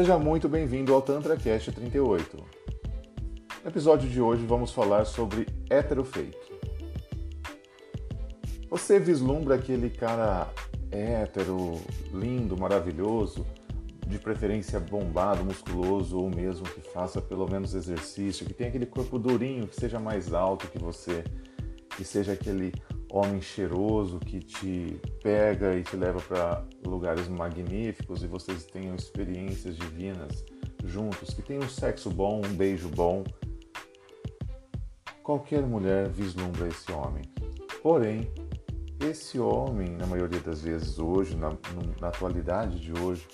Seja muito bem-vindo ao TantraCast 38. No episódio de hoje vamos falar sobre hétero fake. Você vislumbra aquele cara hétero, lindo, maravilhoso, de preferência bombado, musculoso ou mesmo que faça pelo menos exercício, que tenha aquele corpo durinho, que seja mais alto que você, que seja aquele homem cheiroso que te pega e te leva para lugares magníficos e vocês tenham experiências divinas juntos, que tenham um sexo bom, um beijo bom. Qualquer mulher vislumbra esse homem. Porém, esse homem, na maioria das vezes hoje, na, na atualidade de hoje,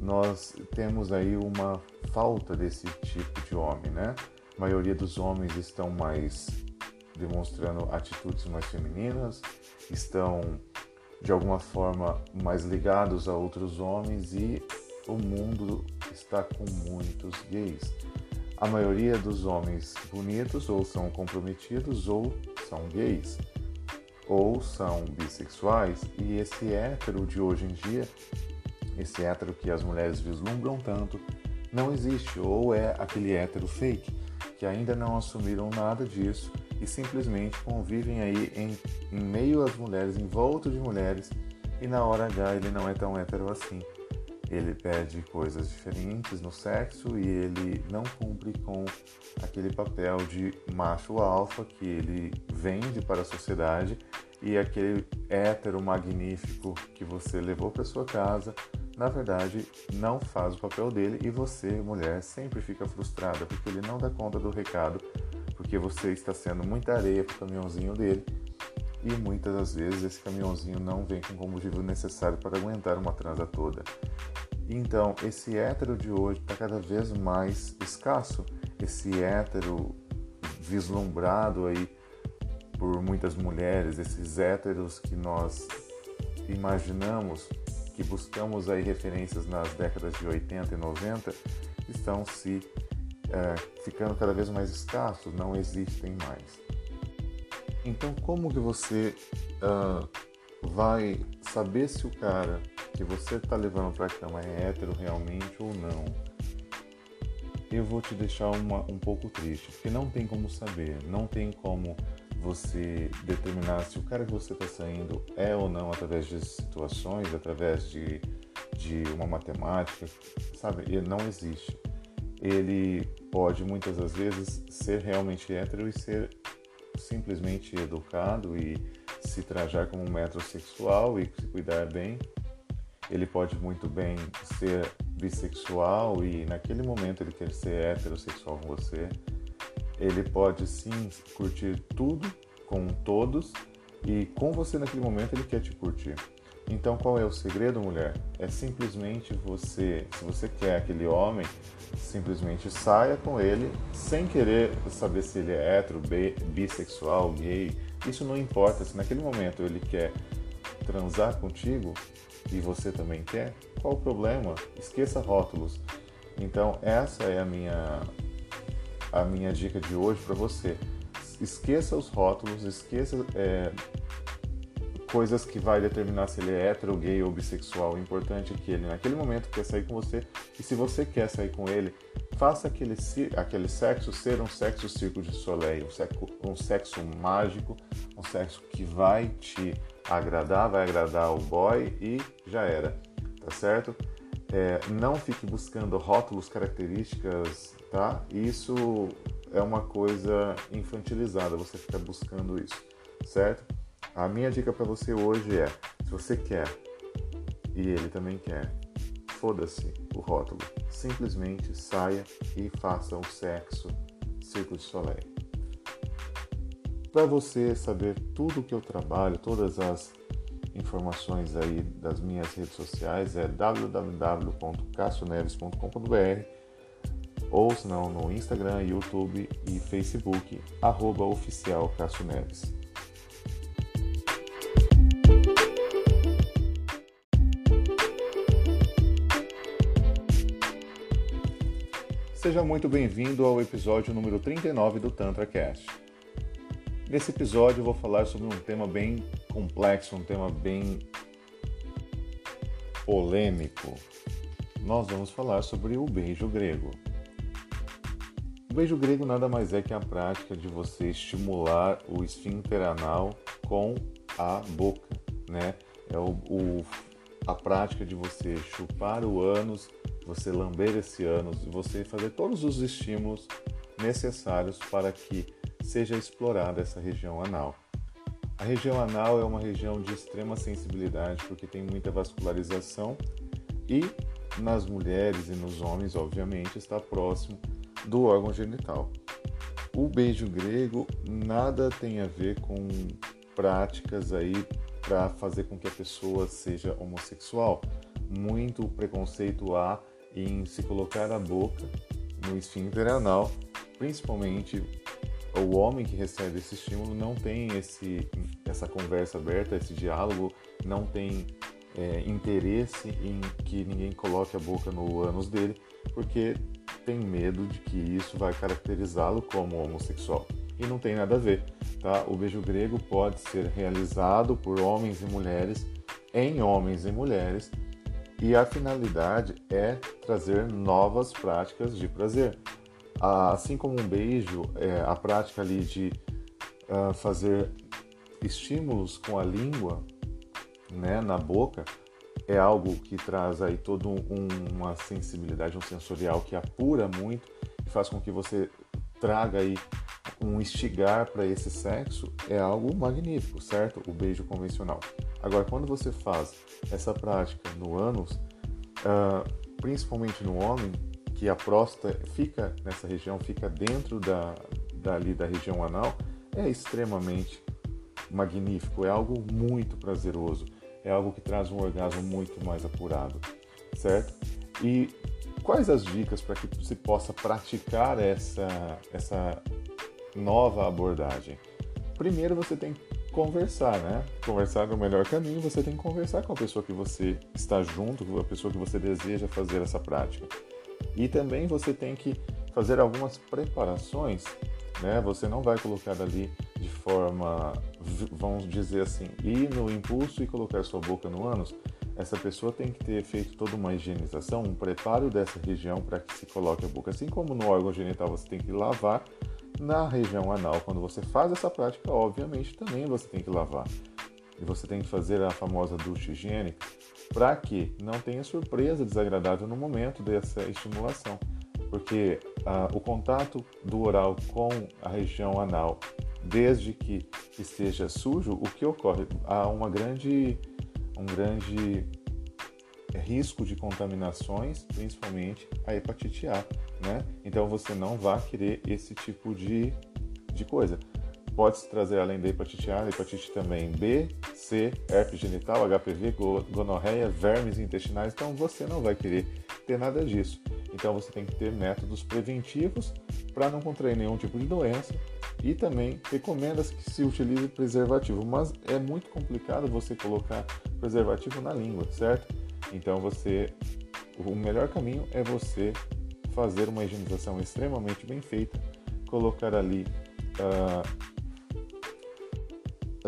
nós temos aí uma falta desse tipo de homem, né? A maioria dos homens estão mais demonstrando atitudes mais femininas, estão de alguma forma mais ligados a outros homens e o mundo está com muitos gays. A maioria dos homens bonitos ou são comprometidos ou são gays ou são bissexuais e esse hétero de hoje em dia esse hétero que as mulheres vislumbram tanto, não existe, ou é aquele hétero fake, que ainda não assumiram nada disso e simplesmente convivem aí em, em meio às mulheres, em volta de mulheres, e na hora H ele não é tão hétero assim. Ele pede coisas diferentes no sexo e ele não cumpre com aquele papel de macho alfa que ele vende para a sociedade e aquele hétero magnífico que você levou para sua casa na verdade, não faz o papel dele e você, mulher, sempre fica frustrada porque ele não dá conta do recado, porque você está sendo muita areia para o caminhãozinho dele e muitas das vezes esse caminhãozinho não vem com o combustível necessário para aguentar uma transa toda. Então, esse hétero de hoje está cada vez mais escasso. Esse hétero vislumbrado aí por muitas mulheres, esses héteros que nós imaginamos que buscamos aí referências nas décadas de 80 e 90 estão se é, ficando cada vez mais escassos, não existem mais. Então, como que você uh, vai saber se o cara que você está levando para a cama é hétero realmente ou não? Eu vou te deixar uma, um pouco triste, porque não tem como saber, não tem como você determinar se o cara que você está saindo é ou não através de situações, através de, de uma matemática, sabe? Não existe. Ele pode muitas das vezes ser realmente hétero e ser simplesmente educado e se trajar como um metrosexual e se cuidar bem. Ele pode muito bem ser bissexual e naquele momento ele quer ser heterossexual com você ele pode sim curtir tudo com todos e com você naquele momento ele quer te curtir. Então qual é o segredo, mulher? É simplesmente você, se você quer aquele homem, simplesmente saia com ele sem querer saber se ele é hétero, bissexual, gay. Isso não importa. Se naquele momento ele quer transar contigo e você também quer, qual o problema? Esqueça rótulos. Então essa é a minha a minha dica de hoje para você. Esqueça os rótulos, esqueça é, coisas que vai determinar se ele é hétero, gay ou bissexual. O importante é que ele naquele momento quer sair com você e se você quer sair com ele, faça aquele, aquele sexo ser um sexo circo de soleil, um sexo, um sexo mágico, um sexo que vai te agradar, vai agradar o boy e já era, tá certo? É, não fique buscando rótulos, características tá? Isso é uma coisa infantilizada, você ficar buscando isso, certo? A minha dica para você hoje é: se você quer e ele também quer, foda-se o rótulo. Simplesmente saia e faça o sexo Circo de Soleil. Para você saber tudo que eu trabalho, todas as informações aí das minhas redes sociais é www.cassioneves.com.br ou se não no Instagram, YouTube e Facebook, arroba oficial Neves. Seja muito bem-vindo ao episódio número 39 do Tantra Cast. Nesse episódio eu vou falar sobre um tema bem complexo, um tema bem polêmico, nós vamos falar sobre o beijo grego. O beijo grego nada mais é que a prática de você estimular o esfíncter anal com a boca, né? É o, o a prática de você chupar o ânus, você lamber esse ânus você fazer todos os estímulos necessários para que seja explorada essa região anal. A região anal é uma região de extrema sensibilidade porque tem muita vascularização e nas mulheres e nos homens, obviamente, está próximo do órgão genital. O beijo grego nada tem a ver com práticas aí para fazer com que a pessoa seja homossexual. Muito preconceito há em se colocar a boca no esfíncter anal, principalmente o homem que recebe esse estímulo não tem esse, essa conversa aberta, esse diálogo, não tem é, interesse em que ninguém coloque a boca no ânus dele, porque tem medo de que isso vai caracterizá-lo como homossexual. E não tem nada a ver, tá? O beijo grego pode ser realizado por homens e mulheres, em homens e mulheres, e a finalidade é trazer novas práticas de prazer. Assim como um beijo, é, a prática ali de uh, fazer estímulos com a língua né, na boca é algo que traz aí toda um, uma sensibilidade, um sensorial que apura muito e faz com que você traga aí um instigar para esse sexo é algo magnífico, certo? O beijo convencional. Agora, quando você faz essa prática no ânus, uh, principalmente no homem, que a próstata fica nessa região, fica dentro da, dali da região anal, é extremamente magnífico, é algo muito prazeroso, é algo que traz um orgasmo muito mais apurado, certo? E quais as dicas para que você possa praticar essa, essa nova abordagem? Primeiro você tem que conversar, né? Conversar é o melhor caminho, você tem que conversar com a pessoa que você está junto, com a pessoa que você deseja fazer essa prática. E também você tem que fazer algumas preparações, né? Você não vai colocar ali de forma, vamos dizer assim, ir no impulso e colocar sua boca no ânus. Essa pessoa tem que ter feito toda uma higienização, um preparo dessa região para que se coloque a boca. Assim como no órgão genital você tem que lavar, na região anal, quando você faz essa prática, obviamente também você tem que lavar. E você tem que fazer a famosa ducha higiênica para que não tenha surpresa desagradável no momento dessa estimulação, porque ah, o contato do oral com a região anal, desde que esteja sujo, o que ocorre? Há uma grande, um grande risco de contaminações, principalmente a hepatite A, né? Então você não vai querer esse tipo de, de coisa. Pode-se trazer além da hepatite A, hepatite também B, C, herpes genital, HPV, gonorreia, vermes intestinais, então você não vai querer ter nada disso. Então você tem que ter métodos preventivos para não contrair nenhum tipo de doença e também recomenda-se que se utilize preservativo, mas é muito complicado você colocar preservativo na língua, certo? Então você, o melhor caminho é você fazer uma higienização extremamente bem feita, colocar ali uh,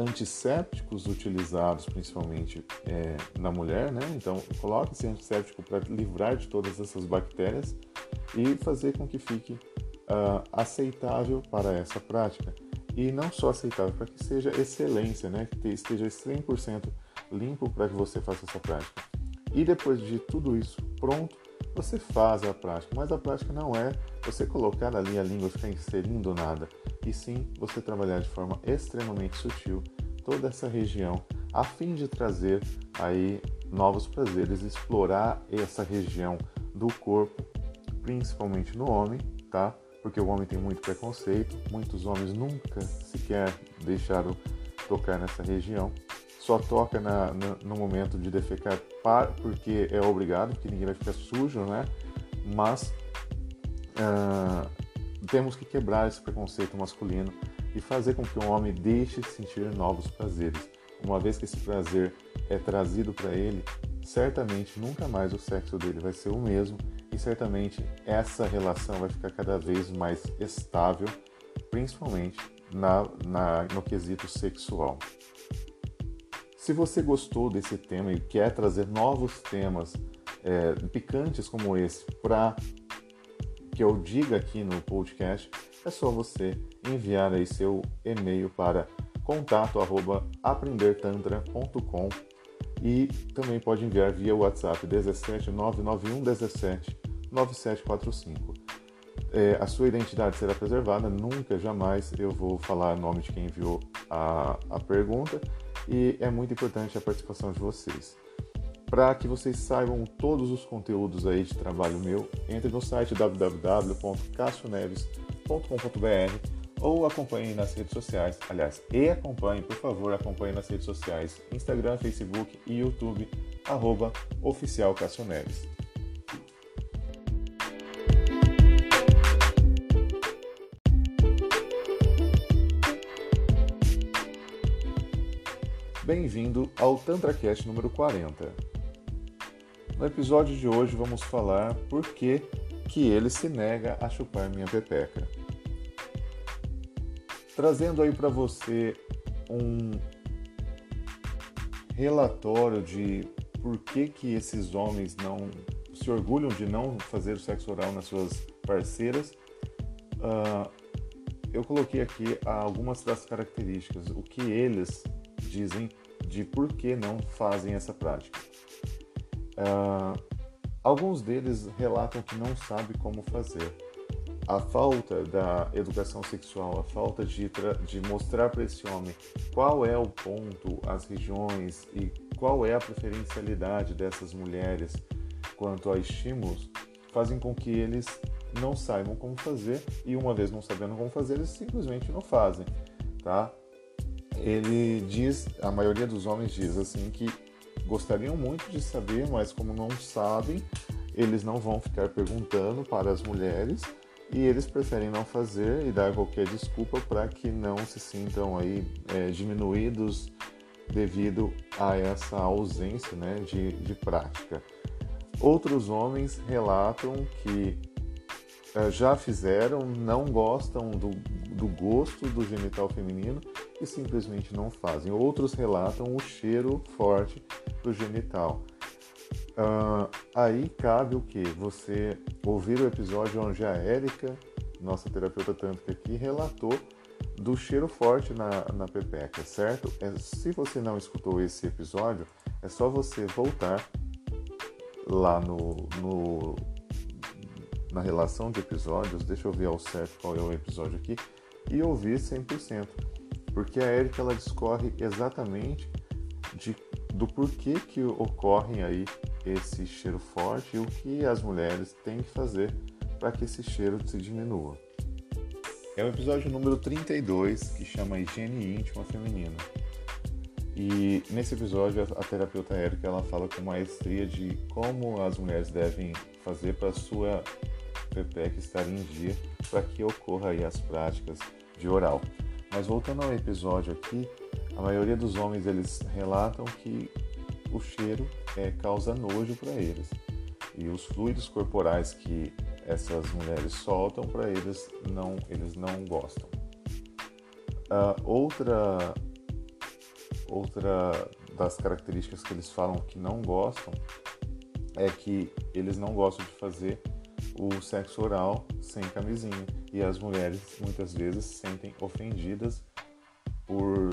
antissépticos utilizados principalmente é, na mulher, né? Então, coloque esse antisséptico para livrar de todas essas bactérias e fazer com que fique uh, aceitável para essa prática. E não só aceitável, para que seja excelência, né? Que esteja 100% limpo para que você faça essa prática. E depois de tudo isso pronto, você faz a prática. Mas a prática não é você colocar ali a língua ficar inserindo nada e sim você trabalhar de forma extremamente sutil toda essa região a fim de trazer aí novos prazeres, explorar essa região do corpo, principalmente no homem, tá? Porque o homem tem muito preconceito, muitos homens nunca sequer deixaram tocar nessa região, só toca na, na, no momento de defecar porque é obrigado, porque ninguém vai ficar sujo, né? Mas uh, temos que quebrar esse preconceito masculino e fazer com que o homem deixe de sentir novos prazeres. Uma vez que esse prazer é trazido para ele, certamente nunca mais o sexo dele vai ser o mesmo e certamente essa relação vai ficar cada vez mais estável, principalmente na, na, no quesito sexual. Se você gostou desse tema e quer trazer novos temas é, picantes como esse para que eu diga aqui no podcast, é só você enviar aí seu e-mail para contato@aprendertantra.com e também pode enviar via WhatsApp 17 991 17 9745. É, a sua identidade será preservada, nunca, jamais eu vou falar o nome de quem enviou a, a pergunta e é muito importante a participação de vocês. Para que vocês saibam todos os conteúdos aí de trabalho meu, entre no site www.cassioneves.com.br ou acompanhe nas redes sociais. Aliás, e acompanhe, por favor, acompanhe nas redes sociais, Instagram, Facebook e YouTube, arroba oficial Neves. Bem-vindo ao TantraCast número 40. No episódio de hoje vamos falar por que, que ele se nega a chupar minha pepeca. Trazendo aí para você um relatório de por que, que esses homens não se orgulham de não fazer o sexo oral nas suas parceiras. Uh, eu coloquei aqui algumas das características, o que eles dizem de por que não fazem essa prática. Uh, alguns deles relatam que não sabem como fazer. A falta da educação sexual, a falta de, de mostrar para esse homem qual é o ponto, as regiões e qual é a preferencialidade dessas mulheres quanto a estímulos, fazem com que eles não saibam como fazer e uma vez não sabendo como fazer, eles simplesmente não fazem, tá? Ele diz, a maioria dos homens diz assim que gostariam muito de saber, mas como não sabem, eles não vão ficar perguntando para as mulheres e eles preferem não fazer e dar qualquer desculpa para que não se sintam aí é, diminuídos devido a essa ausência né, de, de prática. Outros homens relatam que já fizeram, não gostam do, do gosto do genital feminino e simplesmente não fazem. Outros relatam o cheiro forte do genital. Uh, aí cabe o que? Você ouvir o episódio onde a Érica, nossa terapeuta tântrica aqui, relatou do cheiro forte na, na pepeca, certo? É, se você não escutou esse episódio, é só você voltar lá no, no na relação de episódios, deixa eu ver ao certo qual é o episódio aqui, e ouvir 100% porque a Érica ela discorre exatamente de, do porquê que ocorrem aí esse cheiro forte e o que as mulheres têm que fazer para que esse cheiro se diminua. É o episódio número 32 que chama Higiene Íntima Feminina. E nesse episódio a terapeuta Érica ela fala com maestria de como as mulheres devem fazer para sua pepeca estar em dia para que ocorra aí as práticas de oral. Mas voltando ao episódio aqui, a maioria dos homens eles relatam que o cheiro é, causa nojo para eles e os fluidos corporais que essas mulheres soltam para eles não eles não gostam. Uh, outra outra das características que eles falam que não gostam é que eles não gostam de fazer o sexo oral sem camisinha. E as mulheres muitas vezes se sentem ofendidas por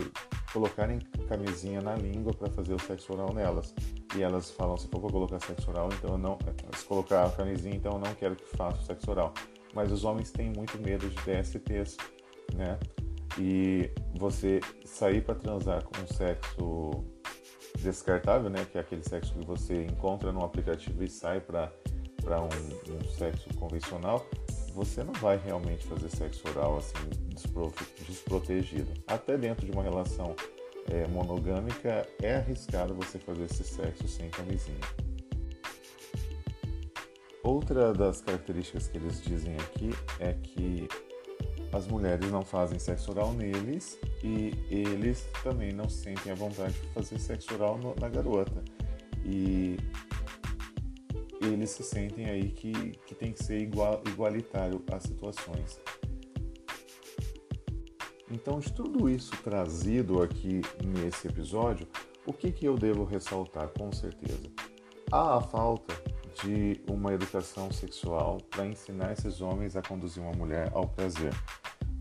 colocarem camisinha na língua para fazer o sexo oral nelas. E elas falam, se for para colocar sexo oral, então eu não. Se colocar a camisinha, então eu não quero que faça o sexo oral. Mas os homens têm muito medo de DSTs, né? E você sair para transar com um sexo descartável, né? Que é aquele sexo que você encontra no aplicativo e sai para para um, um, sexo convencional, você não vai realmente fazer sexo oral assim desprotegido. Até dentro de uma relação é, monogâmica é arriscado você fazer esse sexo sem camisinha. Outra das características que eles dizem aqui é que as mulheres não fazem sexo oral neles e eles também não sentem a vontade de fazer sexo oral na garota. E eles se sentem aí que, que tem que ser igual, igualitário às situações. Então, de tudo isso trazido aqui nesse episódio, o que, que eu devo ressaltar com certeza? Há a falta de uma educação sexual para ensinar esses homens a conduzir uma mulher ao prazer.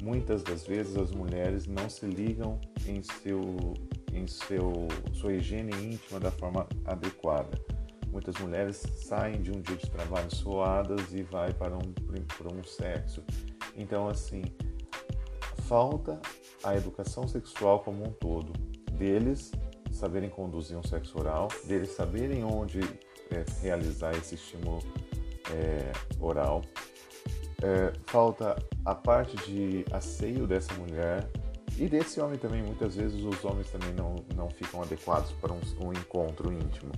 Muitas das vezes as mulheres não se ligam em seu em seu sua higiene íntima da forma adequada. Muitas mulheres saem de um dia de trabalho suadas e vai para um para um sexo. Então assim, falta a educação sexual como um todo deles saberem conduzir um sexo oral, deles saberem onde é, realizar esse estímulo é, oral. É, falta a parte de asseio dessa mulher e desse homem também. Muitas vezes os homens também não, não ficam adequados para um, um encontro íntimo.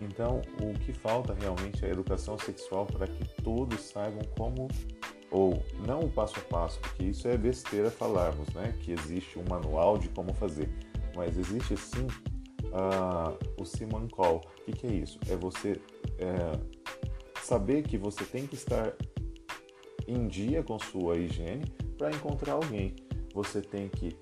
Então, o que falta realmente é a educação sexual para que todos saibam como, ou não o passo a passo, porque isso é besteira falarmos, né? Que existe um manual de como fazer, mas existe sim uh, o Simon Call. O que, que, é isso? É você é, saber que você tem que estar em dia com sua higiene para encontrar alguém. Você tem que,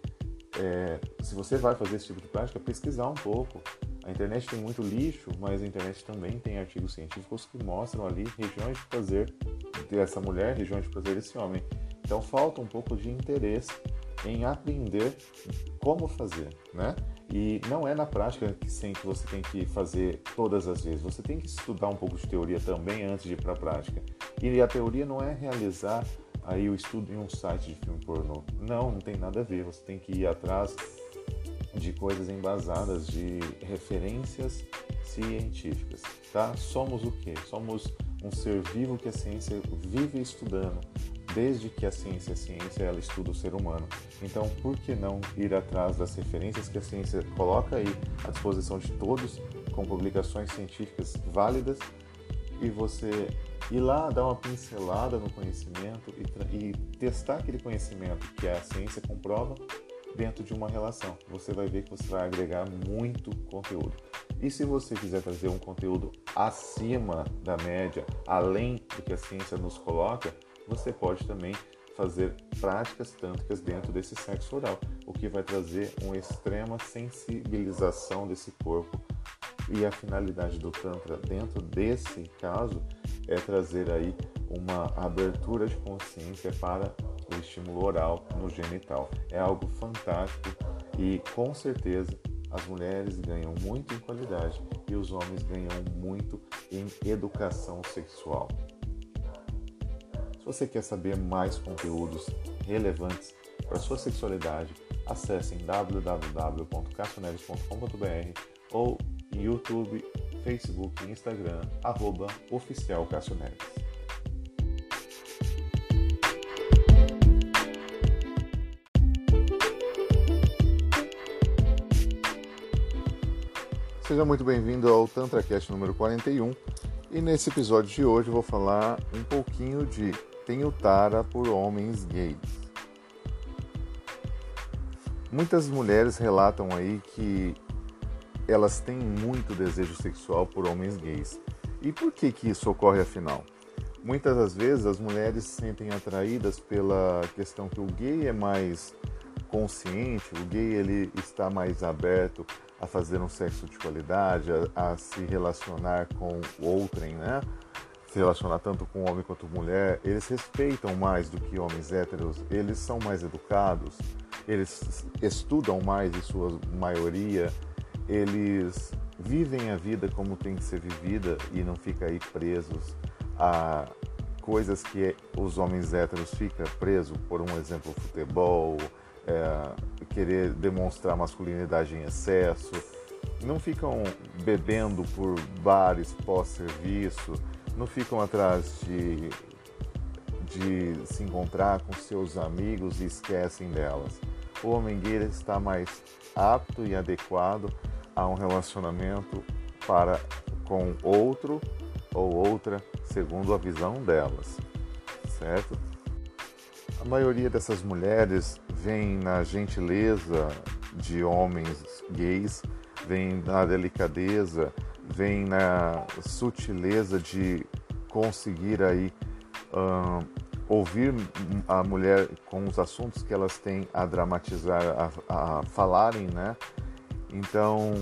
é, se você vai fazer esse tipo de prática, pesquisar um pouco. A internet tem muito lixo, mas a internet também tem artigos científicos que mostram ali regiões de prazer dessa mulher, regiões de prazer desse homem. Então falta um pouco de interesse em aprender como fazer, né? E não é na prática que sempre você tem que fazer todas as vezes. Você tem que estudar um pouco de teoria também antes de ir para a prática. E a teoria não é realizar aí o estudo em um site de filme pornô. Não, não tem nada a ver. Você tem que ir atrás de coisas embasadas, de referências científicas, tá? Somos o quê? Somos um ser vivo que a ciência vive estudando desde que a ciência é ciência, ela estuda o ser humano. Então, por que não ir atrás das referências que a ciência coloca aí à disposição de todos, com publicações científicas válidas, e você ir lá dar uma pincelada no conhecimento e, e testar aquele conhecimento que a ciência comprova dentro de uma relação. Você vai ver que você vai agregar muito conteúdo. E se você quiser trazer um conteúdo acima da média, além do que a ciência nos coloca, você pode também fazer práticas tântricas dentro desse sexo oral, o que vai trazer uma extrema sensibilização desse corpo. E a finalidade do Tantra dentro desse caso é trazer aí uma abertura de consciência para o estímulo oral no genital. É algo fantástico e com certeza as mulheres ganham muito em qualidade e os homens ganham muito em educação sexual. Se você quer saber mais conteúdos relevantes para sua sexualidade, acesse www.cassioneves.com.br ou YouTube, Facebook e Instagram, arroba oficial Cássio Neves. Seja muito bem-vindo ao TantraCast número 41 e nesse episódio de hoje vou falar um pouquinho de tenho tara por homens gays. Muitas mulheres relatam aí que elas têm muito desejo sexual por homens gays. E por que que isso ocorre afinal? Muitas das vezes as mulheres se sentem atraídas pela questão que o gay é mais consciente, o gay ele está mais aberto a fazer um sexo de qualidade, a, a se relacionar com outrem, né? se relacionar tanto com homem quanto mulher, eles respeitam mais do que homens héteros, eles são mais educados, eles estudam mais em sua maioria, eles vivem a vida como tem que ser vivida e não fica aí presos a coisas que os homens héteros ficam presos, por um exemplo, futebol, é, querer demonstrar masculinidade em excesso, não ficam bebendo por bares pós-serviço, não ficam atrás de, de se encontrar com seus amigos e esquecem delas. O homem gay está mais apto e adequado a um relacionamento para com outro ou outra segundo a visão delas, certo? A maioria dessas mulheres vem na gentileza de homens gays, vem na delicadeza vem na sutileza de conseguir aí uh, ouvir a mulher com os assuntos que elas têm a dramatizar, a, a falarem, né? Então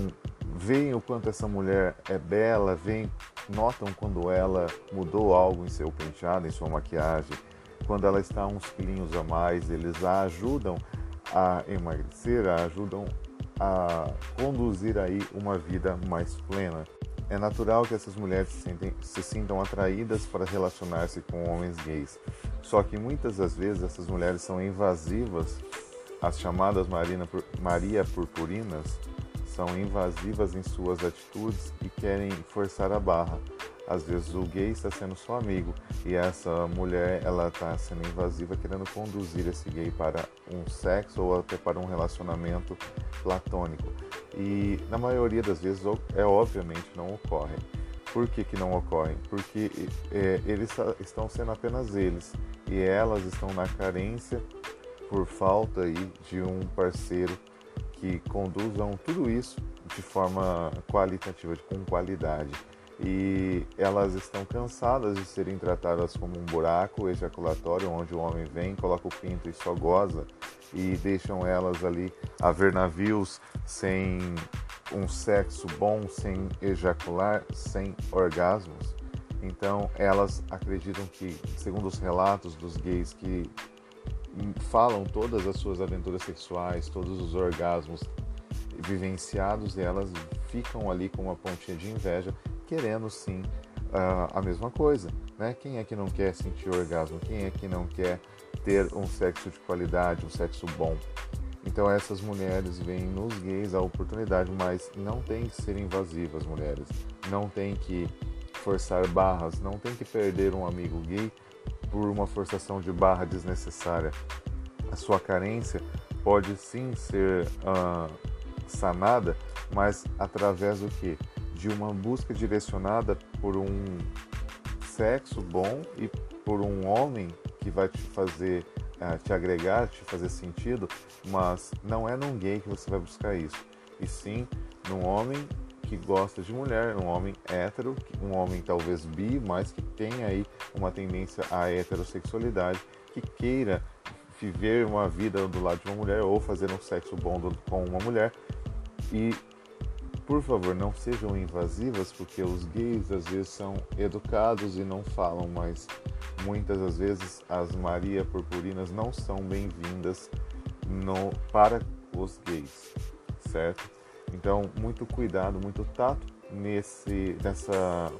veem o quanto essa mulher é bela, veem, notam quando ela mudou algo em seu penteado, em sua maquiagem, quando ela está uns quilinhos a mais, eles a ajudam a emagrecer, a ajudam a conduzir aí uma vida mais plena. É natural que essas mulheres se, sentem, se sintam atraídas para relacionar-se com homens gays. Só que muitas das vezes essas mulheres são invasivas, as chamadas Marina, Maria Purpurinas, são invasivas em suas atitudes e querem forçar a barra. Às vezes o gay está sendo só amigo e essa mulher ela está sendo invasiva, querendo conduzir esse gay para um sexo ou até para um relacionamento platônico. E na maioria das vezes é obviamente não ocorre. Por que, que não ocorrem? Porque é, eles estão sendo apenas eles e elas estão na carência por falta aí de um parceiro que conduzam tudo isso de forma qualitativa, com qualidade. E elas estão cansadas de serem tratadas como um buraco ejaculatório, onde o homem vem, coloca o pinto e só goza, e deixam elas ali a ver navios sem um sexo bom, sem ejacular, sem orgasmos. Então elas acreditam que, segundo os relatos dos gays que falam todas as suas aventuras sexuais, todos os orgasmos vivenciados e elas ficam ali com uma pontinha de inveja, querendo sim uh, a mesma coisa, né? Quem é que não quer sentir orgasmo? Quem é que não quer ter um sexo de qualidade, um sexo bom? Então essas mulheres veem nos gays a oportunidade, mas não tem que ser invasivas, mulheres. Não tem que forçar barras, não tem que perder um amigo gay por uma forçação de barra desnecessária. A sua carência pode sim ser uh, sanada, mas através do que? De uma busca direcionada por um sexo bom e por um homem que vai te fazer, uh, te agregar, te fazer sentido, mas não é num gay que você vai buscar isso, e sim num homem que gosta de mulher, um homem hétero, um homem talvez bi, mas que tem aí uma tendência à heterossexualidade, que queira viver uma vida do lado de uma mulher ou fazer um sexo bom com uma mulher. E, por favor, não sejam invasivas, porque os gays às vezes são educados e não falam, mas muitas das vezes as Maria Purpurinas não são bem-vindas para os gays, certo? Então, muito cuidado, muito tato nesse, nessa,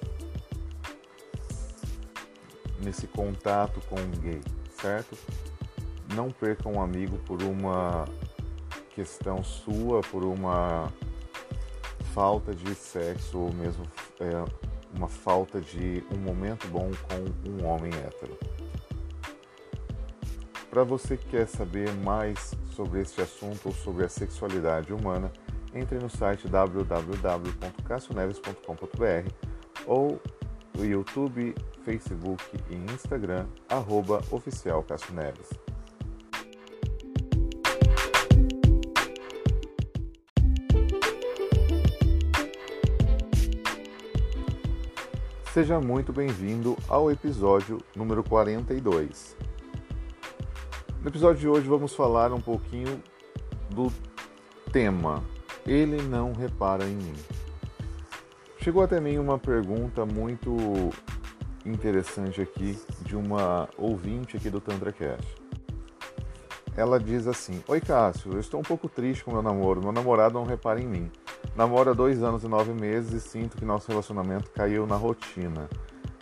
nesse contato com o gay, certo? Não perca um amigo por uma questão sua, por uma falta de sexo ou mesmo é, uma falta de um momento bom com um homem hétero. Para você que quer saber mais sobre este assunto ou sobre a sexualidade humana, entre no site www.cassioneves.com.br ou no YouTube, Facebook e Instagram, arroba oficial Neves. Seja muito bem-vindo ao episódio número 42. No episódio de hoje vamos falar um pouquinho do tema ele não repara em mim. Chegou até mim uma pergunta muito interessante aqui de uma ouvinte aqui do TantraCast. Ela diz assim: Oi Cássio, eu estou um pouco triste com meu namoro. Meu namorado não repara em mim. Namoro há dois anos e nove meses e sinto que nosso relacionamento caiu na rotina.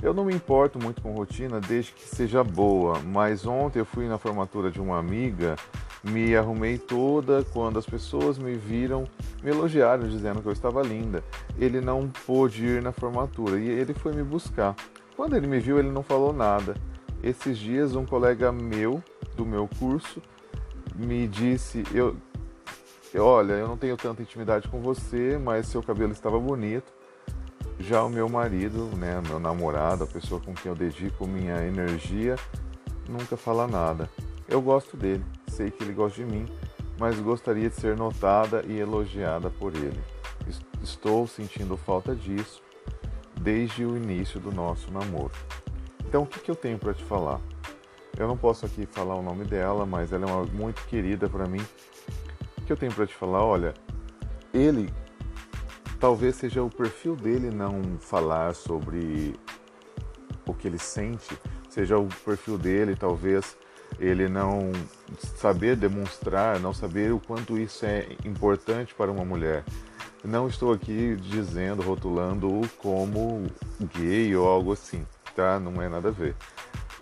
Eu não me importo muito com rotina desde que seja boa, mas ontem eu fui na formatura de uma amiga me arrumei toda quando as pessoas me viram, me elogiaram dizendo que eu estava linda. Ele não pôde ir na formatura e ele foi me buscar. Quando ele me viu, ele não falou nada. Esses dias, um colega meu do meu curso me disse: eu, Olha, eu não tenho tanta intimidade com você, mas seu cabelo estava bonito. Já o meu marido, né, meu namorado, a pessoa com quem eu dedico minha energia, nunca fala nada. Eu gosto dele sei que ele gosta de mim, mas gostaria de ser notada e elogiada por ele. Estou sentindo falta disso desde o início do nosso namoro. Então, o que, eu tenho para te falar? Eu não posso aqui falar o nome dela, mas ela é uma muito querida para mim. O que eu tenho para te falar? Olha, ele talvez seja o perfil dele não falar sobre o que ele sente, seja o perfil dele, talvez ele não saber demonstrar, não saber o quanto isso é importante para uma mulher. Não estou aqui dizendo, rotulando-o como gay ou algo assim, tá? Não é nada a ver.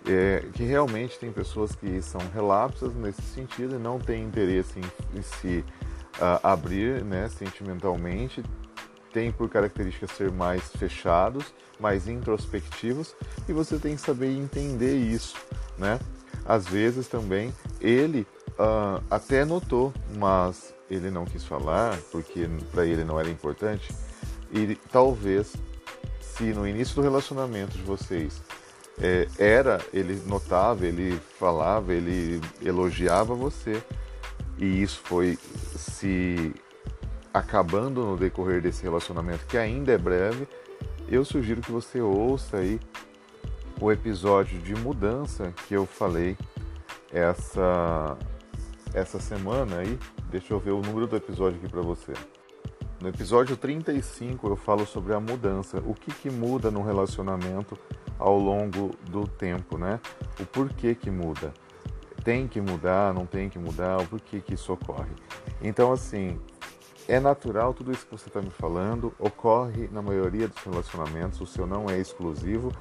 É, que realmente tem pessoas que são relapsas nesse sentido e não têm interesse em, em se uh, abrir né, sentimentalmente, tem por característica ser mais fechados, mais introspectivos, e você tem que saber entender isso, né? Às vezes também ele uh, até notou, mas ele não quis falar porque para ele não era importante. E talvez, se no início do relacionamento de vocês é, era, ele notava, ele falava, ele elogiava você, e isso foi se acabando no decorrer desse relacionamento, que ainda é breve, eu sugiro que você ouça aí o episódio de mudança que eu falei essa essa semana aí. Deixa eu ver o número do episódio aqui para você. No episódio 35 eu falo sobre a mudança, o que, que muda no relacionamento ao longo do tempo, né? O porquê que muda. Tem que mudar, não tem que mudar, o porquê que isso ocorre. Então, assim, é natural tudo isso que você está me falando, ocorre na maioria dos relacionamentos, o seu não é exclusivo,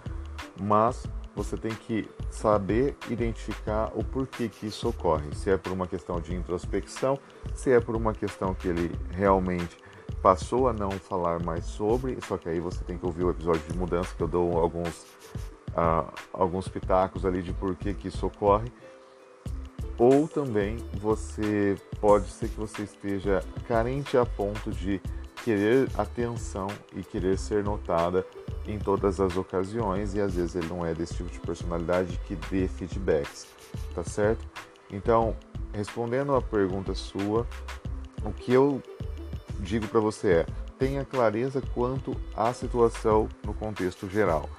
mas você tem que saber identificar o porquê que isso ocorre. Se é por uma questão de introspecção, se é por uma questão que ele realmente passou a não falar mais sobre, só que aí você tem que ouvir o episódio de mudança que eu dou alguns, uh, alguns pitacos ali de porquê que isso ocorre. Ou também você pode ser que você esteja carente a ponto de querer atenção e querer ser notada em todas as ocasiões e às vezes ele não é desse tipo de personalidade que dê feedbacks, tá certo? Então, respondendo a pergunta sua, o que eu digo para você é: tenha clareza quanto à situação no contexto geral.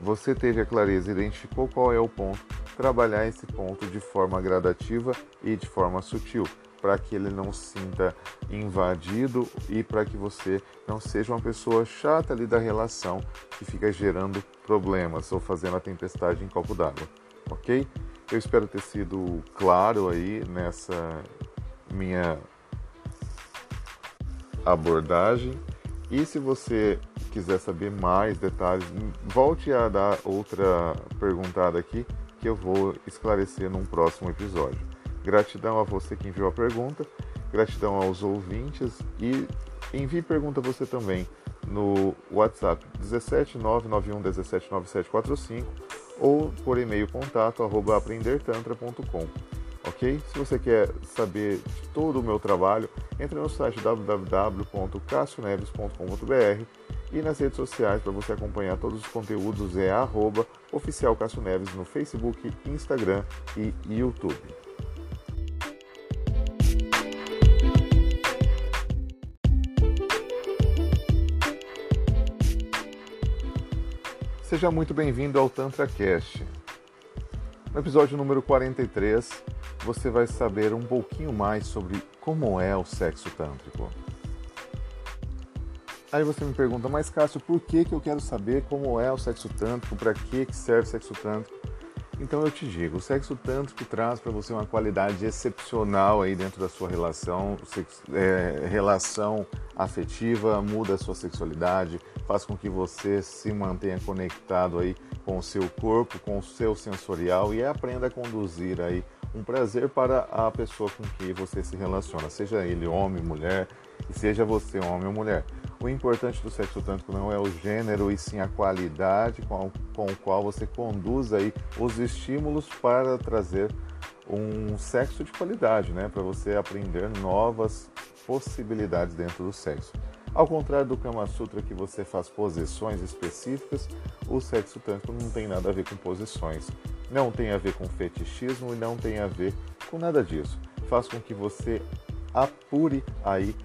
Você teve a clareza, identificou qual é o ponto, trabalhar esse ponto de forma gradativa e de forma sutil para que ele não sinta invadido e para que você não seja uma pessoa chata ali da relação que fica gerando problemas ou fazendo a tempestade em copo d'água, ok? Eu espero ter sido claro aí nessa minha abordagem. E se você quiser saber mais detalhes, volte a dar outra perguntada aqui que eu vou esclarecer num próximo episódio. Gratidão a você que enviou a pergunta, gratidão aos ouvintes e envie pergunta você também no WhatsApp 17991179745 ou por e-mail contato arroba aprendertantra.com ok? Se você quer saber de todo o meu trabalho, entre no site www.cassioneves.com.br e nas redes sociais para você acompanhar todos os conteúdos é arroba oficial Neves no Facebook, Instagram e YouTube. Seja muito bem-vindo ao Tantra Cast. No episódio número 43, você vai saber um pouquinho mais sobre como é o sexo tântrico. Aí você me pergunta, mas Cássio, por que, que eu quero saber como é o sexo tântrico? Para que, que serve o sexo tântrico? Então eu te digo, o sexo tântrico traz para você uma qualidade excepcional aí dentro da sua relação, é, relação afetiva, muda a sua sexualidade, faz com que você se mantenha conectado aí com o seu corpo, com o seu sensorial e aprenda a conduzir aí um prazer para a pessoa com quem você se relaciona, seja ele homem, mulher, e seja você homem ou mulher. O importante do sexo tântrico não é o gênero e sim a qualidade com, com o qual você conduz aí os estímulos para trazer um sexo de qualidade, né? Para você aprender novas possibilidades dentro do sexo. Ao contrário do Kama Sutra que você faz posições específicas, o sexo tântrico não tem nada a ver com posições, não tem a ver com fetichismo e não tem a ver com nada disso. Faz com que você apure aí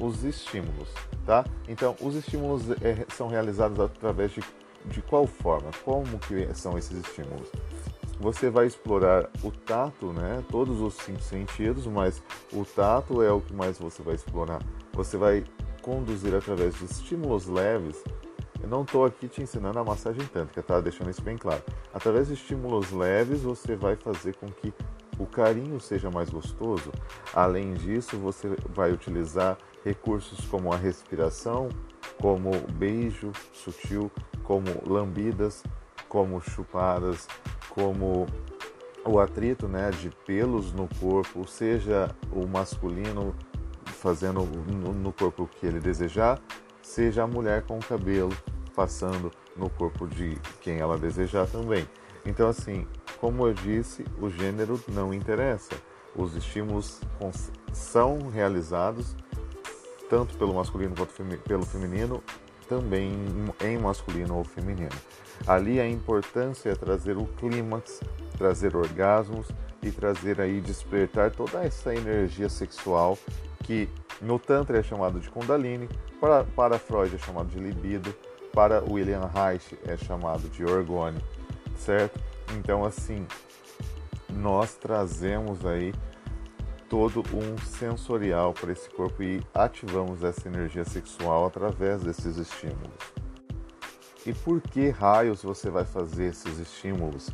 os estímulos, tá? Então, os estímulos é, são realizados através de, de qual forma? Como que são esses estímulos? Você vai explorar o tato, né? Todos os cinco sentidos, mas o tato é o que mais você vai explorar. Você vai conduzir através de estímulos leves. Eu não estou aqui te ensinando a massagem tântrica, tá? Deixando isso bem claro. Através de estímulos leves, você vai fazer com que o carinho seja mais gostoso. Além disso, você vai utilizar recursos como a respiração, como beijo sutil, como lambidas, como chupadas, como o atrito né, de pelos no corpo, seja o masculino fazendo no corpo que ele desejar, seja a mulher com o cabelo passando no corpo de quem ela desejar também. Então, assim, como eu disse, o gênero não interessa. Os estímulos são realizados tanto pelo masculino quanto pelo feminino, também em masculino ou feminino. Ali a importância é trazer o clímax, trazer orgasmos e trazer aí despertar toda essa energia sexual que no Tantra é chamado de Kundalini, para, para Freud é chamado de libido, para William Reich é chamado de orgone, certo? Então assim, nós trazemos aí todo um sensorial para esse corpo e ativamos essa energia sexual através desses estímulos. E por que raios você vai fazer esses estímulos?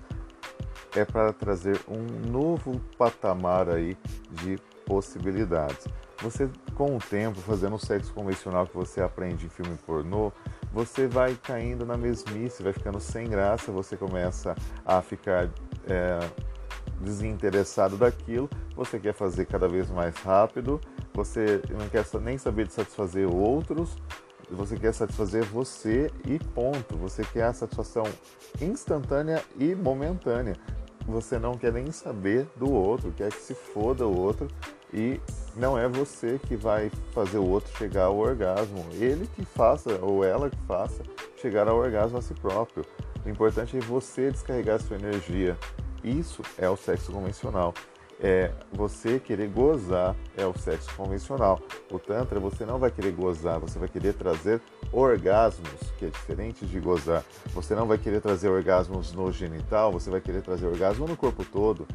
É para trazer um novo patamar aí de possibilidades. Você, com o tempo, fazendo o sexo convencional que você aprende em filme pornô, você vai caindo na mesmice, vai ficando sem graça, você começa a ficar é, desinteressado daquilo, você quer fazer cada vez mais rápido, você não quer nem saber de satisfazer outros, você quer satisfazer você e ponto. Você quer a satisfação instantânea e momentânea. Você não quer nem saber do outro, quer que se foda o outro e não é você que vai fazer o outro chegar ao orgasmo, ele que faça ou ela que faça chegar ao orgasmo a si próprio. O importante é você descarregar sua energia. Isso é o sexo convencional é você querer gozar é o sexo convencional. O Tantra você não vai querer gozar, você vai querer trazer orgasmos, que é diferente de gozar. Você não vai querer trazer orgasmos no genital, você vai querer trazer orgasmo no corpo todo.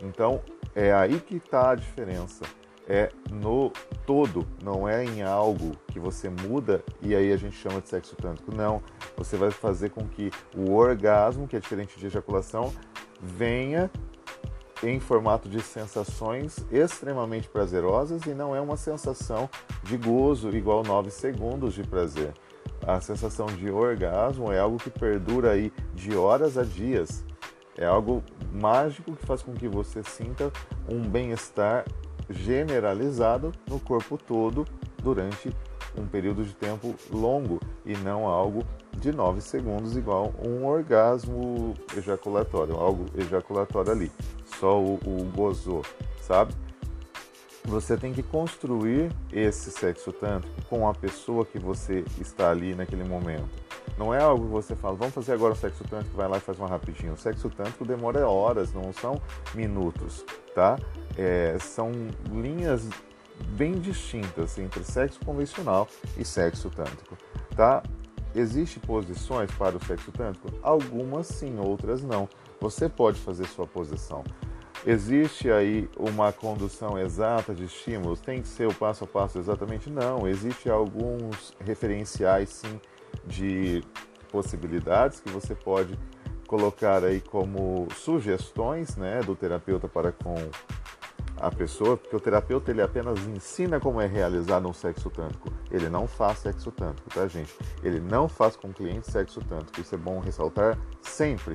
Então é aí que está a diferença. É no todo, não é em algo que você muda e aí a gente chama de sexo tântrico. Não, você vai fazer com que o orgasmo, que é diferente de ejaculação, venha em formato de sensações extremamente prazerosas e não é uma sensação de gozo igual 9 segundos de prazer. A sensação de orgasmo é algo que perdura aí de horas a dias. É algo mágico que faz com que você sinta um bem-estar generalizado no corpo todo durante um período de tempo longo e não algo de 9 segundos igual um orgasmo ejaculatório, algo ejaculatório ali só o, o gozou, sabe? Você tem que construir esse sexo tântrico com a pessoa que você está ali naquele momento. Não é algo que você fala, vamos fazer agora o sexo tântrico, vai lá e faz uma rapidinho. O sexo tântrico demora horas, não são minutos, tá? É, são linhas bem distintas entre sexo convencional e sexo tântrico, tá? Existem posições para o sexo tântrico? Algumas sim, outras não. Você pode fazer sua posição. Existe aí uma condução exata de estímulos? Tem que ser o passo a passo exatamente? Não, existe alguns referenciais sim de possibilidades que você pode colocar aí como sugestões, né, do terapeuta para com a pessoa, porque o terapeuta ele apenas ensina como é realizado um sexo tântrico. Ele não faz sexo tântrico, tá, gente? Ele não faz com cliente sexo tântrico. Isso é bom ressaltar sempre.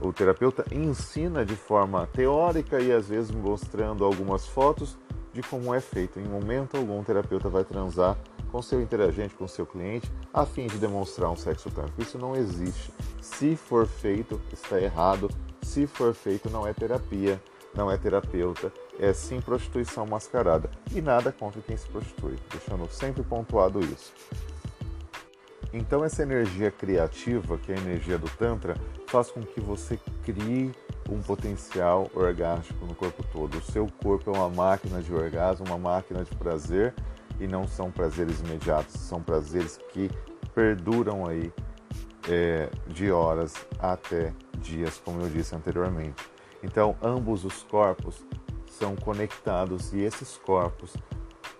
O terapeuta ensina de forma teórica e às vezes mostrando algumas fotos de como é feito. Em momento algum, o terapeuta vai transar com seu interagente, com seu cliente, a fim de demonstrar um sexo tântrico. Isso não existe. Se for feito, está errado. Se for feito, não é terapia, não é terapeuta, é sim prostituição mascarada. E nada contra quem se prostitui, deixando sempre pontuado isso. Então, essa energia criativa, que é a energia do Tantra, faz com que você crie um potencial orgástico no corpo todo. O seu corpo é uma máquina de orgasmo, uma máquina de prazer, e não são prazeres imediatos, são prazeres que perduram aí é, de horas até dias, como eu disse anteriormente. Então, ambos os corpos são conectados e esses corpos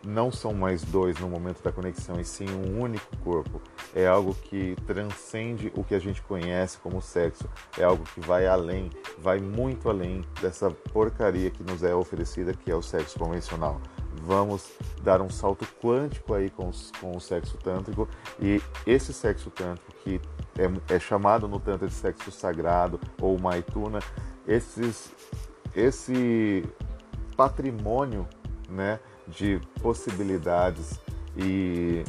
não são mais dois no momento da conexão, e sim um único corpo. É algo que transcende o que a gente conhece como sexo. É algo que vai além, vai muito além dessa porcaria que nos é oferecida, que é o sexo convencional. Vamos dar um salto quântico aí com, com o sexo tântrico e esse sexo tântrico que é, é chamado no tantra de sexo sagrado ou maituna, esses, esse patrimônio, né, de possibilidades e,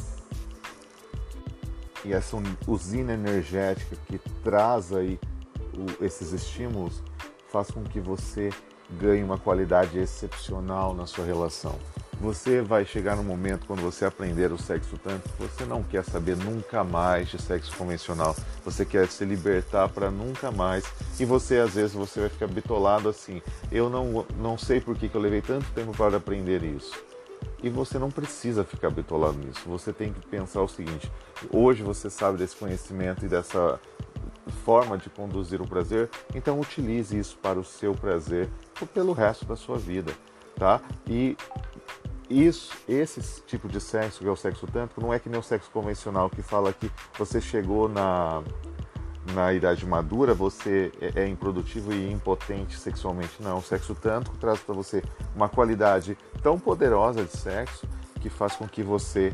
e essa usina energética que traz aí o, esses estímulos faz com que você ganhe uma qualidade excepcional na sua relação. Você vai chegar no momento quando você aprender o sexo tanto, você não quer saber nunca mais de sexo convencional. Você quer se libertar para nunca mais. E você às vezes você vai ficar bitolado assim. Eu não não sei por que, que eu levei tanto tempo para aprender isso. E você não precisa ficar bitolado nisso. Você tem que pensar o seguinte: hoje você sabe desse conhecimento e dessa forma de conduzir o prazer, então utilize isso para o seu prazer pelo resto da sua vida, tá? E isso, esse tipo de sexo, que é o sexo tântrico, não é que nem o sexo convencional que fala que você chegou na, na idade madura, você é, é improdutivo e impotente sexualmente. Não, o sexo tântrico traz para você uma qualidade tão poderosa de sexo que faz com que você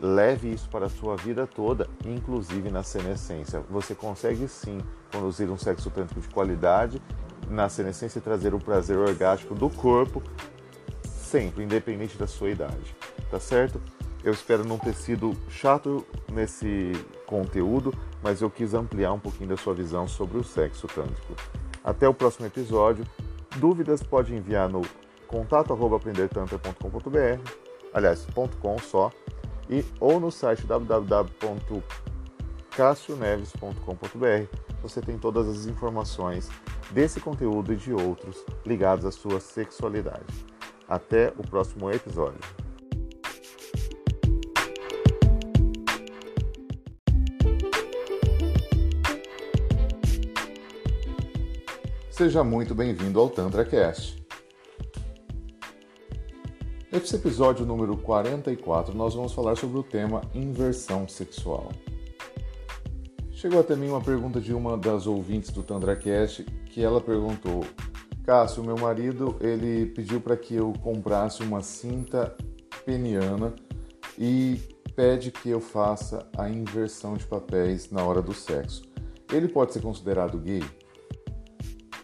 leve isso para a sua vida toda, inclusive na senescência. Você consegue sim conduzir um sexo tântrico de qualidade na senescência e trazer o prazer orgástico do corpo sempre, independente da sua idade, tá certo? Eu espero não ter sido chato nesse conteúdo, mas eu quis ampliar um pouquinho da sua visão sobre o sexo tântrico. Até o próximo episódio. Dúvidas pode enviar no contato aprendertantra.com.br, aliás, .com só, e ou no site www.cassioneves.com.br. Você tem todas as informações desse conteúdo e de outros ligados à sua sexualidade. Até o próximo episódio. Seja muito bem-vindo ao TantraCast. Nesse episódio número 44, nós vamos falar sobre o tema inversão sexual. Chegou até mim uma pergunta de uma das ouvintes do TantraCast que ela perguntou: Cássio, meu marido, ele pediu para que eu comprasse uma cinta peniana e pede que eu faça a inversão de papéis na hora do sexo. Ele pode ser considerado gay?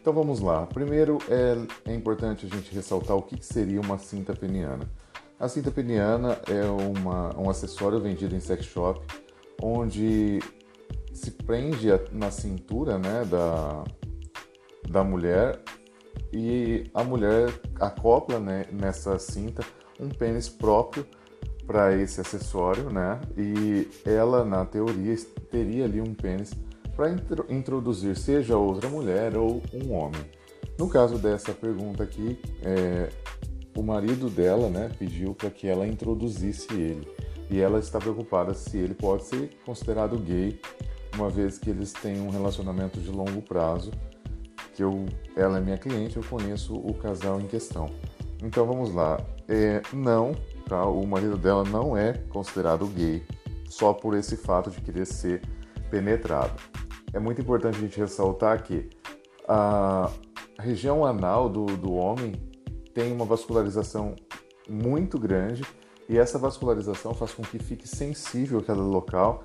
Então vamos lá. Primeiro é, é importante a gente ressaltar o que seria uma cinta peniana. A cinta peniana é uma, um acessório vendido em sex shop onde se prende na cintura né, da, da mulher e a mulher acopla né, nessa cinta um pênis próprio para esse acessório, né? E ela, na teoria, teria ali um pênis para introduzir seja outra mulher ou um homem. No caso dessa pergunta aqui, é, o marido dela, né, pediu para que ela introduzisse ele e ela está preocupada se ele pode ser considerado gay, uma vez que eles têm um relacionamento de longo prazo que eu, ela é minha cliente, eu conheço o casal em questão. Então vamos lá. É, não, tá? O marido dela não é considerado gay só por esse fato de querer ser penetrado. É muito importante a gente ressaltar que a região anal do, do homem tem uma vascularização muito grande e essa vascularização faz com que fique sensível aquele local.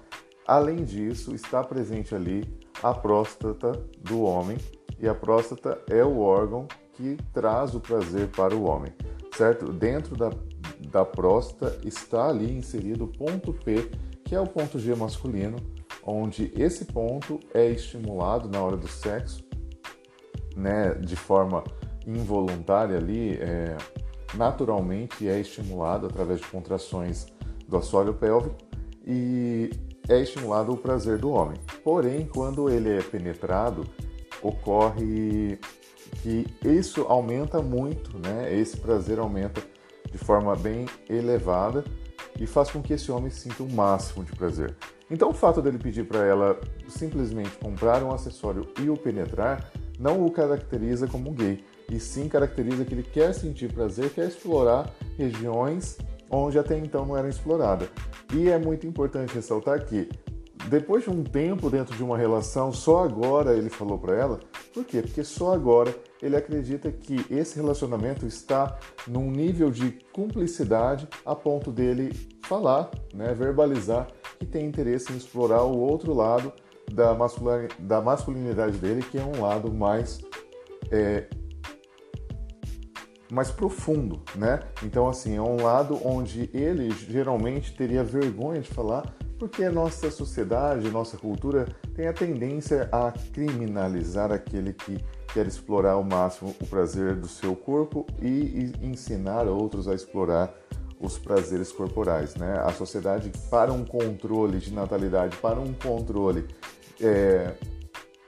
Além disso, está presente ali a próstata do homem, e a próstata é o órgão que traz o prazer para o homem, certo? Dentro da, da próstata está ali inserido o ponto P, que é o ponto G masculino, onde esse ponto é estimulado na hora do sexo, né, de forma involuntária ali, é, naturalmente é estimulado através de contrações do assoalho pélvico e é estimulado o prazer do homem. Porém, quando ele é penetrado, ocorre que isso aumenta muito, né? Esse prazer aumenta de forma bem elevada e faz com que esse homem sinta o máximo de prazer. Então, o fato dele pedir para ela simplesmente comprar um acessório e o penetrar não o caracteriza como gay, e sim caracteriza que ele quer sentir prazer, quer explorar regiões onde até então não era explorada. E é muito importante ressaltar que depois de um tempo dentro de uma relação, só agora ele falou para ela. Por quê? Porque só agora ele acredita que esse relacionamento está num nível de cumplicidade a ponto dele falar, né, verbalizar que tem interesse em explorar o outro lado da, da masculinidade dele, que é um lado mais é, mais profundo, né? Então assim é um lado onde ele geralmente teria vergonha de falar, porque a nossa sociedade, nossa cultura tem a tendência a criminalizar aquele que quer explorar ao máximo o prazer do seu corpo e, ensinar outros a explorar os prazeres corporais, né? A sociedade para um controle de natalidade, para um controle é,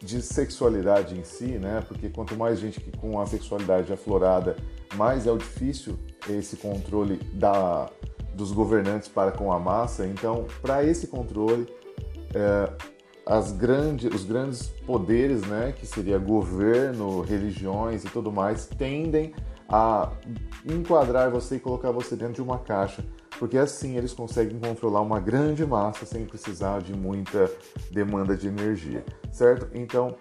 de sexualidade em si, né? Porque quanto mais gente que com a sexualidade aflorada, mais é o difícil esse controle da dos governantes para com a massa. Então, para esse controle, é, as grandes, os grandes poderes, né, que seria governo, religiões e tudo mais, tendem a enquadrar você e colocar você dentro de uma caixa, porque assim eles conseguem controlar uma grande massa sem precisar de muita demanda de energia, certo? Então,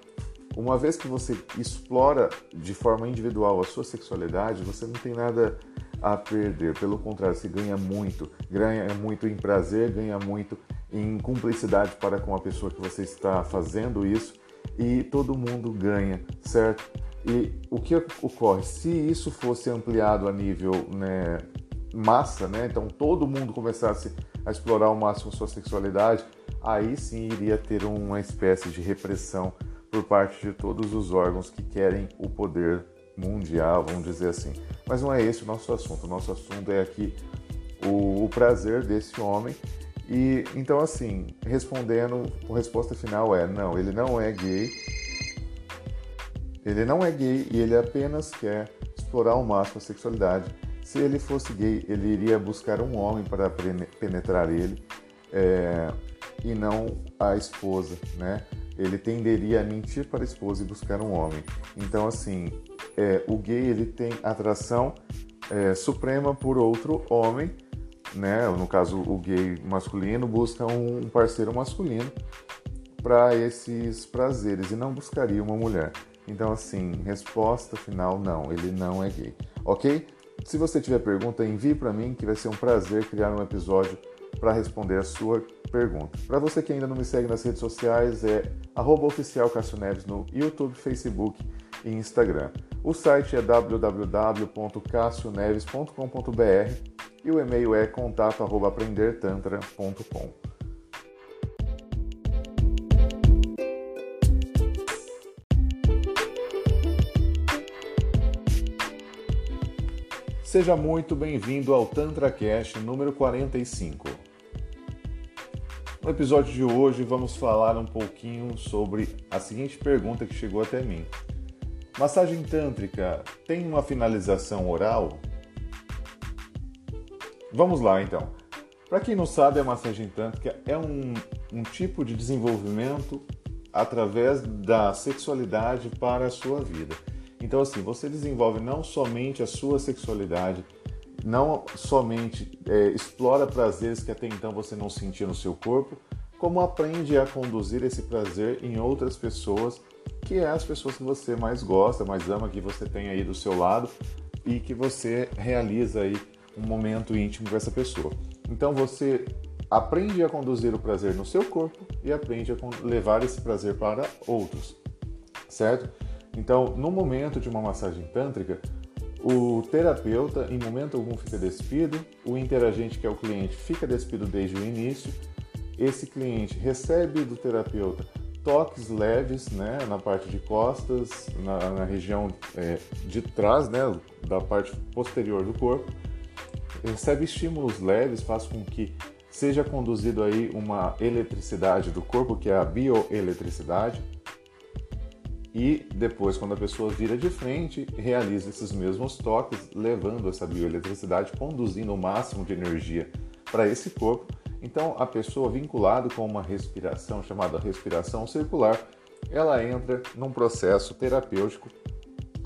uma vez que você explora de forma individual a sua sexualidade, você não tem nada a perder. Pelo contrário, você ganha muito, ganha muito em prazer, ganha muito em cumplicidade para com a pessoa que você está fazendo isso e todo mundo ganha, certo? E o que ocorre? Se isso fosse ampliado a nível né, massa, né? Então todo mundo começasse a explorar ao máximo sua sexualidade, aí sim iria ter uma espécie de repressão por parte de todos os órgãos que querem o poder mundial, vamos dizer assim. Mas não é esse o nosso assunto. O nosso assunto é aqui o, o prazer desse homem. E então, assim, respondendo, a resposta final é: não, ele não é gay. Ele não é gay e ele apenas quer explorar ao máximo a sexualidade. Se ele fosse gay, ele iria buscar um homem para penetrar ele é, e não a esposa, né? Ele tenderia a mentir para a esposa e buscar um homem. Então, assim, é, o gay ele tem atração é, suprema por outro homem, né? No caso, o gay masculino busca um parceiro masculino para esses prazeres e não buscaria uma mulher. Então, assim, resposta final: não, ele não é gay, ok? Se você tiver pergunta, envie para mim que vai ser um prazer criar um episódio para responder a sua pergunta. Para você que ainda não me segue nas redes sociais, é oficial Neves no YouTube, Facebook e Instagram. O site é www.cassioneves.com.br e o e-mail é contato@aprendertantra.com. Seja muito bem-vindo ao TantraCast número 45. No episódio de hoje vamos falar um pouquinho sobre a seguinte pergunta que chegou até mim. Massagem tântrica tem uma finalização oral? Vamos lá então. Para quem não sabe, a massagem tântrica é um, um tipo de desenvolvimento através da sexualidade para a sua vida. Então, assim, você desenvolve não somente a sua sexualidade, não somente é, explora prazeres que até então você não sentia no seu corpo, como aprende a conduzir esse prazer em outras pessoas que é as pessoas que você mais gosta, mais ama, que você tem aí do seu lado e que você realiza aí um momento íntimo com essa pessoa. Então você aprende a conduzir o prazer no seu corpo e aprende a levar esse prazer para outros, certo? Então, no momento de uma massagem tântrica, o terapeuta, em momento algum, fica despido, o interagente, que é o cliente, fica despido desde o início. Esse cliente recebe do terapeuta toques leves né, na parte de costas, na, na região é, de trás, né, da parte posterior do corpo. Recebe estímulos leves, faz com que seja conduzido aí uma eletricidade do corpo, que é a bioeletricidade. E depois, quando a pessoa vira de frente, realiza esses mesmos toques, levando essa bioeletricidade, conduzindo o máximo de energia para esse corpo então, a pessoa vinculada com uma respiração chamada respiração circular, ela entra num processo terapêutico.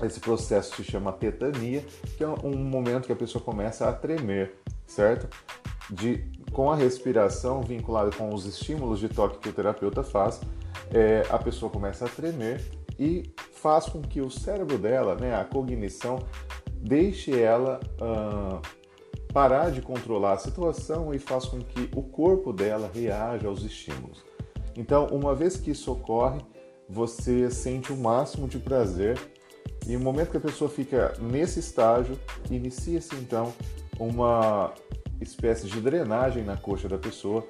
Esse processo se chama tetania, que é um momento que a pessoa começa a tremer, certo? De, com a respiração vinculada com os estímulos de toque que o terapeuta faz, é, a pessoa começa a tremer e faz com que o cérebro dela, né, a cognição, deixe ela uh, parar de controlar a situação e faz com que o corpo dela reaja aos estímulos. Então, uma vez que isso ocorre, você sente o máximo de prazer e no momento que a pessoa fica nesse estágio, inicia-se então uma espécie de drenagem na coxa da pessoa.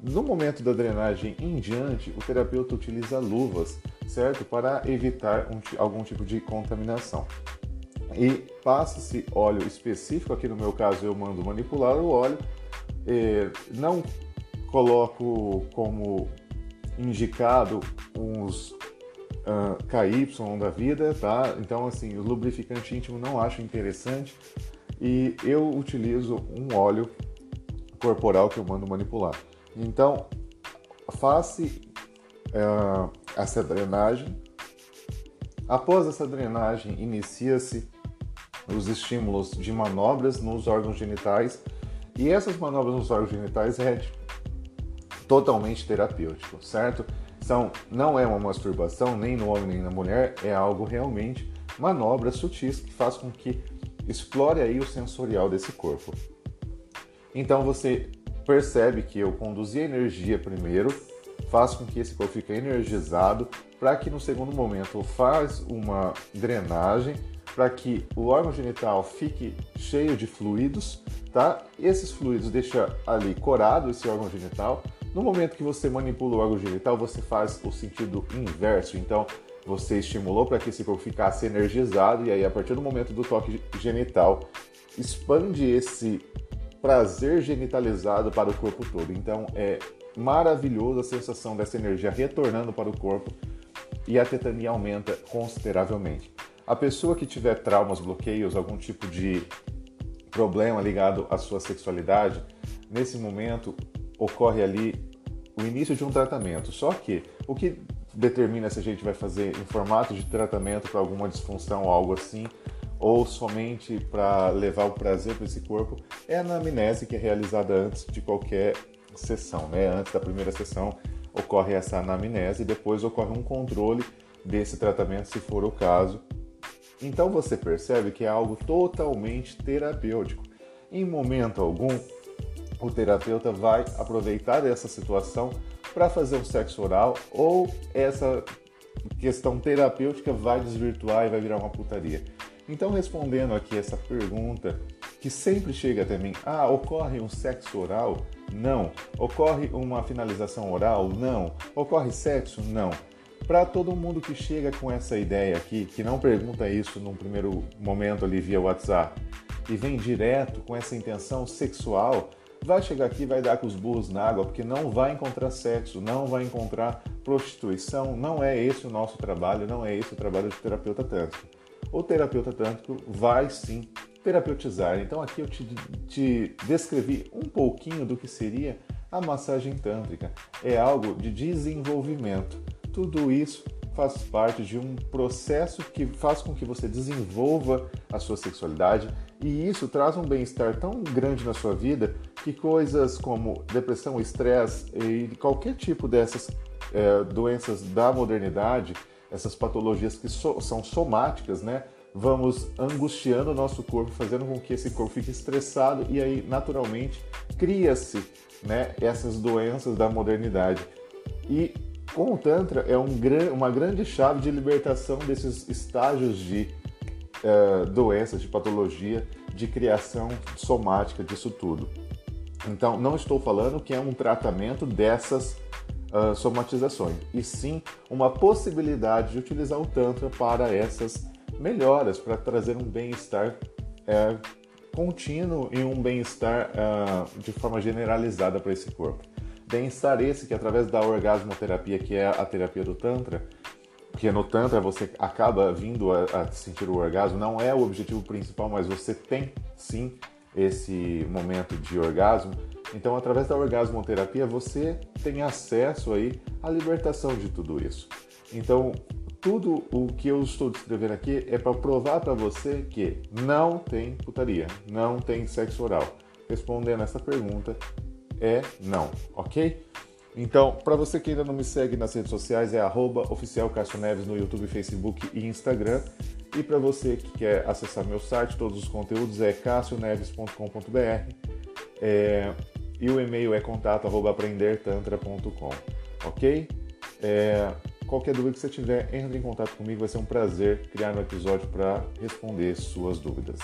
No momento da drenagem em diante, o terapeuta utiliza luvas, certo? Para evitar um, algum tipo de contaminação. E passa-se óleo específico, aqui no meu caso eu mando manipular o óleo, não coloco como indicado uns uh, KY da vida, tá? Então, assim, o lubrificante íntimo não acho interessante e eu utilizo um óleo corporal que eu mando manipular. Então, faça uh, essa drenagem. Após essa drenagem, inicia-se os estímulos de manobras nos órgãos genitais e essas manobras nos órgãos genitais é totalmente terapêutico, certo? São, não é uma masturbação nem no homem nem na mulher, é algo realmente manobras sutis que faz com que explore aí o sensorial desse corpo. Então você percebe que eu conduzi a energia primeiro, faz com que esse corpo fique energizado, para que no segundo momento faz uma drenagem, para que o órgão genital fique cheio de fluidos, tá? Esses fluidos deixam ali corado esse órgão genital, no momento que você manipula o órgão genital, você faz o sentido inverso. Então, você estimulou para que esse corpo ficasse energizado, e aí, a partir do momento do toque genital, expande esse prazer genitalizado para o corpo todo. Então, é maravilhoso a sensação dessa energia retornando para o corpo e a tetania aumenta consideravelmente. A pessoa que tiver traumas, bloqueios, algum tipo de problema ligado à sua sexualidade, nesse momento ocorre ali o início de um tratamento. Só que o que determina se a gente vai fazer em formato de tratamento para alguma disfunção ou algo assim, ou somente para levar o prazer para esse corpo, é a anamnese que é realizada antes de qualquer sessão, né? Antes da primeira sessão ocorre essa anamnese e depois ocorre um controle desse tratamento, se for o caso. Então você percebe que é algo totalmente terapêutico. Em momento algum o terapeuta vai aproveitar essa situação para fazer um sexo oral ou essa questão terapêutica vai desvirtuar e vai virar uma putaria. Então, respondendo aqui essa pergunta que sempre chega até mim: ah, ocorre um sexo oral? Não. Ocorre uma finalização oral? Não. Ocorre sexo? Não. Para todo mundo que chega com essa ideia aqui, que não pergunta isso num primeiro momento ali via WhatsApp e vem direto com essa intenção sexual, vai chegar aqui vai dar com os burros na água, porque não vai encontrar sexo, não vai encontrar prostituição, não é esse o nosso trabalho, não é esse o trabalho do terapeuta tântrico. O terapeuta tântrico vai sim terapeutizar. Então aqui eu te, te descrevi um pouquinho do que seria a massagem tântrica. É algo de desenvolvimento. Tudo isso faz parte de um processo que faz com que você desenvolva a sua sexualidade e isso traz um bem-estar tão grande na sua vida que coisas como depressão, estresse e qualquer tipo dessas é, doenças da modernidade, essas patologias que so, são somáticas, né? Vamos angustiando o nosso corpo, fazendo com que esse corpo fique estressado e aí naturalmente cria-se, né, essas doenças da modernidade. E com o Tantra é um, uma grande chave de libertação desses estágios de uh, doenças, de patologia, de criação somática disso tudo. Então, não estou falando que é um tratamento dessas uh, somatizações, e sim uma possibilidade de utilizar o Tantra para essas melhoras, para trazer um bem-estar uh, contínuo e um bem-estar uh, de forma generalizada para esse corpo. Bem-estar esse que, através da orgasmoterapia, que é a terapia do Tantra, porque no Tantra você acaba vindo a, a, sentir o orgasmo, não é o objetivo principal, mas você tem sim esse momento de orgasmo. Então, através da orgasmoterapia, você tem acesso aí à libertação de tudo isso. Então, tudo o que eu estou descrevendo aqui é para provar para você que não tem putaria, não tem sexo oral. respondendo essa pergunta é não, ok? Então, para você que ainda não me segue nas redes sociais, é arroba no YouTube, Facebook e Instagram. E para você que quer acessar meu site, todos os conteúdos é cassioneves.com.br é, e o e-mail é contato arroba aprendertantra.com, ok? É, qualquer dúvida que você tiver, entre em contato comigo, vai ser um prazer criar um episódio para responder suas dúvidas.